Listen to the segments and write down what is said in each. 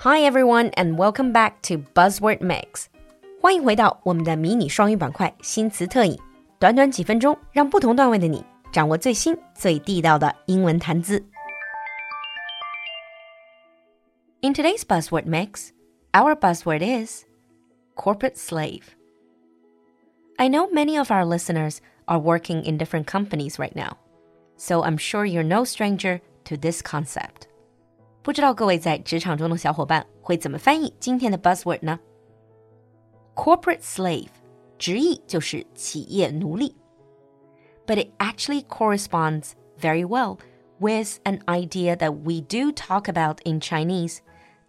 Hi everyone, and welcome back to Buzzword Mix. 欢迎回到我们的迷你双语板块新词特饮，短短几分钟，让不同段位的你掌握最新最地道的英文谈资。In today's Buzzword Mix, our buzzword is corporate slave. I know many of our listeners are working in different companies right now, so I'm sure you're no stranger to this concept. 不知道各位在职场中的小伙伴会怎么翻译今天的 buzzword 呢？Corporate slave 直译就是企业奴隶，but it actually corresponds very well with an idea that we do talk about in Chinese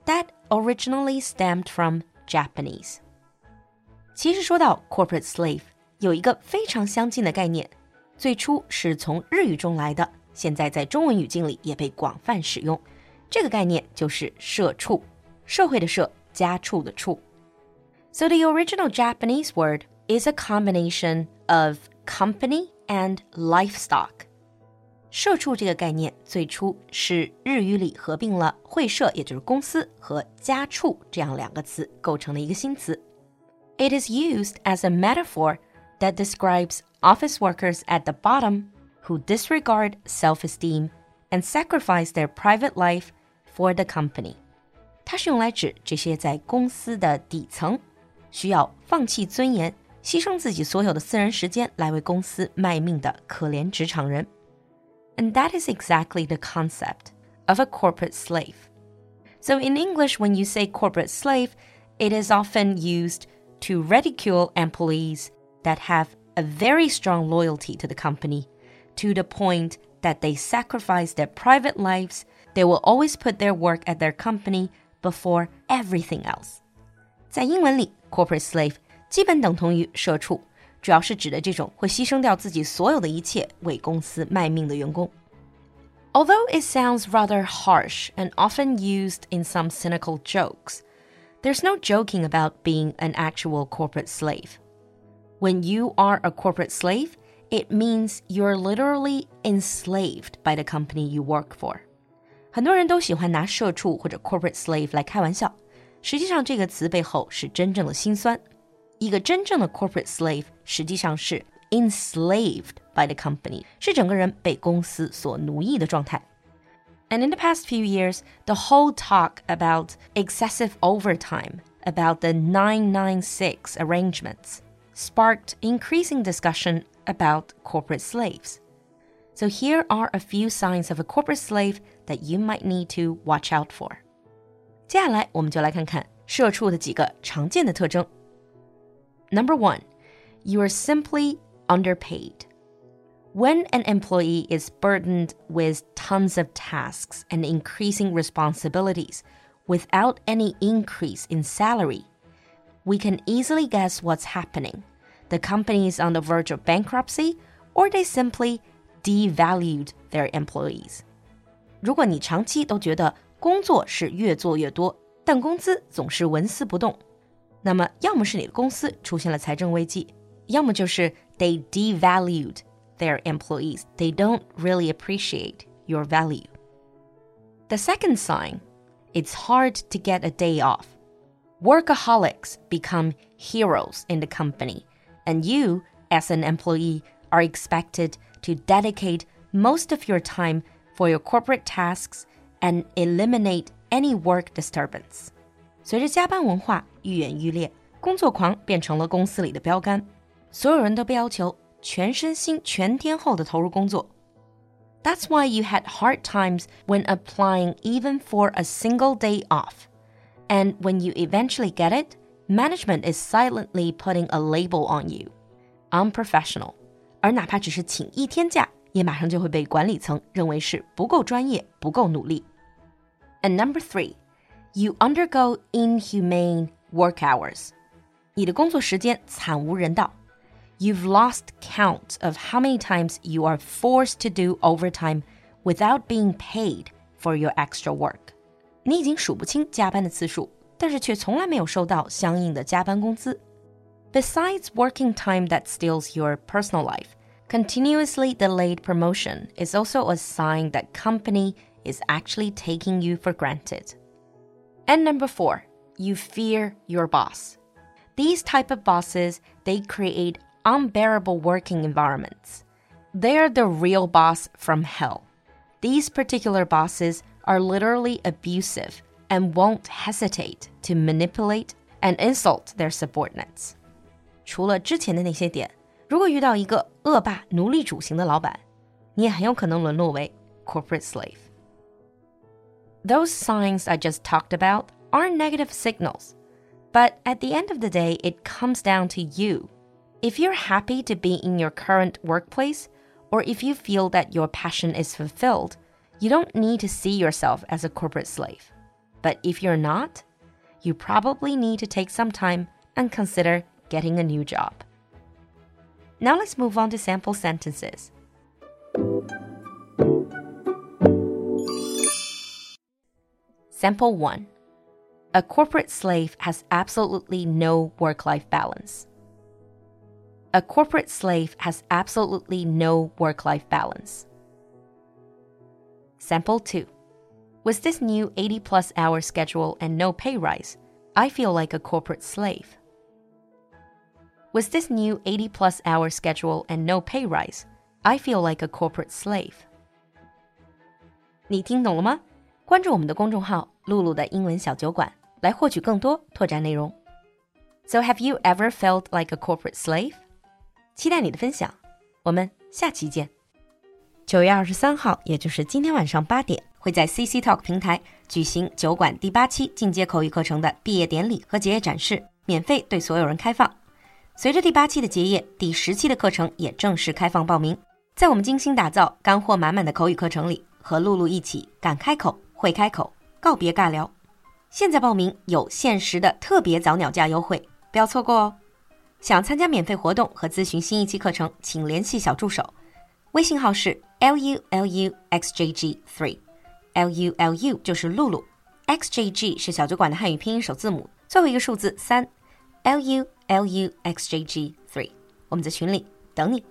that originally stemmed from Japanese. 其实说到 corporate slave，有一个非常相近的概念，最初是从日语中来的，现在在中文语境里也被广泛使用。 这个概念就是社畜，社会的社，家畜的畜。So the original Japanese word is a combination of company and livestock。社畜这个概念最初是日语里合并了会社，也就是公司和家畜这样两个词构成的一个新词。It is used as a metaphor that describes office workers at the bottom who disregard self-esteem and sacrifice their private life for the company，它是用来指这些在公司的底层，需要放弃尊严、牺牲自己所有的私人时间来为公司卖命的可怜职场人。And that is exactly the concept of a corporate slave. So in English, when you say corporate slave, it is often used to ridicule employees that have a very strong loyalty to the company to the point that they sacrifice their private lives they will always put their work at their company before everything else. 在英文里，corporate slave 基本等同于社畜，主要是指的这种会牺牲掉自己所有的一切为公司卖命的员工。Although it sounds rather harsh and often used in some cynical jokes, there's no joking about being an actual corporate slave. When you are a corporate slave, it means you're literally enslaved by the company you work for. 很多人都喜欢拿社畜或者 corporate slave 来开玩笑，实际上这个词背后是真正的辛酸。一个真正的 corporate slave 实际上是 enslaved by the company，是整个人被公司所奴役的状态。And in the past few years, the whole talk about excessive overtime, about the 996 arrangements, sparked increasing discussion about corporate slaves. So here are a few signs of a corporate slave that you might need to watch out for. 接下来我们就来看看社畜的几个常见的特征。Number one, you are simply underpaid. When an employee is burdened with tons of tasks and increasing responsibilities without any increase in salary, we can easily guess what's happening. The company is on the verge of bankruptcy, or they simply devalued their employees. 如果你长期都觉得工作是越做越多，但工资总是纹丝不动，那么要么是你的公司出现了财政危机，要么就是 they devalued their employees. They don't really appreciate your value. The second sign, it's hard to get a day off. Workaholics become heroes in the company, and you, as an employee, are expected to dedicate most of your time for your corporate tasks and eliminate any work disturbance. 随着加班文化愈演愈烈，工作狂变成了公司里的标杆，所有人都被要求全身心、全天候的投入工作。That's why you had hard times when applying even for a single day off. And when you eventually get it, management is silently putting a label on you. Unprofessional. 而哪怕只是请一天假，也马上就会被管理层认为是不够专业、不够努力。And number three, you undergo inhumane work hours. 你的工作时间惨无人道。You've lost count of how many times you are forced to do overtime without being paid for your extra work. 你已经数不清加班的次数，但是却从来没有收到相应的加班工资。 Besides working time that steals your personal life, Continuously delayed promotion is also a sign that company is actually taking you for granted. And number four, you fear your boss. These type of bosses, they create unbearable working environments. They are the real boss from hell. These particular bosses are literally abusive and won't hesitate to manipulate and insult their subordinates. 除了之前的那些点，如果遇到一个恶霸奴隶主型的老板，你也很有可能沦落为 corporate slave. Those signs I just talked about are negative signals. But at the end of the day, it comes down to you. If you're happy to be in your current workplace, or if you feel that your passion is fulfilled, you don't need to see yourself as a corporate slave. But if you're not, you probably need to take some time and consider getting a new job. Now let's move on to sample sentences. Sample 1 A corporate slave has absolutely no work life balance. A corporate slave has absolutely no work life balance. Sample 2. With this new 80 plus hour schedule and no pay rise, I feel like a corporate slave. With this new 80 plus hour schedule and no pay rise, I feel like a corporate slave. 你听懂了吗？关注我们的公众号“露露的英文小酒馆”来获取更多拓展内容。So have you ever felt like a corporate slave？期待你的分享，我们下期见。九月二十三号，也就是今天晚上八点，会在 CC Talk 平台举行酒馆第八期进阶口语课程的毕业典礼和结业展示，免费对所有人开放。随着第八期的结业，第十期的课程也正式开放报名。在我们精心打造、干货满满的口语课程里，和露露一起敢开口、会开口，告别尬聊。现在报名有限时的特别早鸟价优惠，不要错过哦！想参加免费活动和咨询新一期课程，请联系小助手，微信号是。L U L U X J G three，L U L U 就是露露，X J G 是小酒馆的汉语拼音首字母，最后一个数字三，L U L U X J G three，我们在群里等你。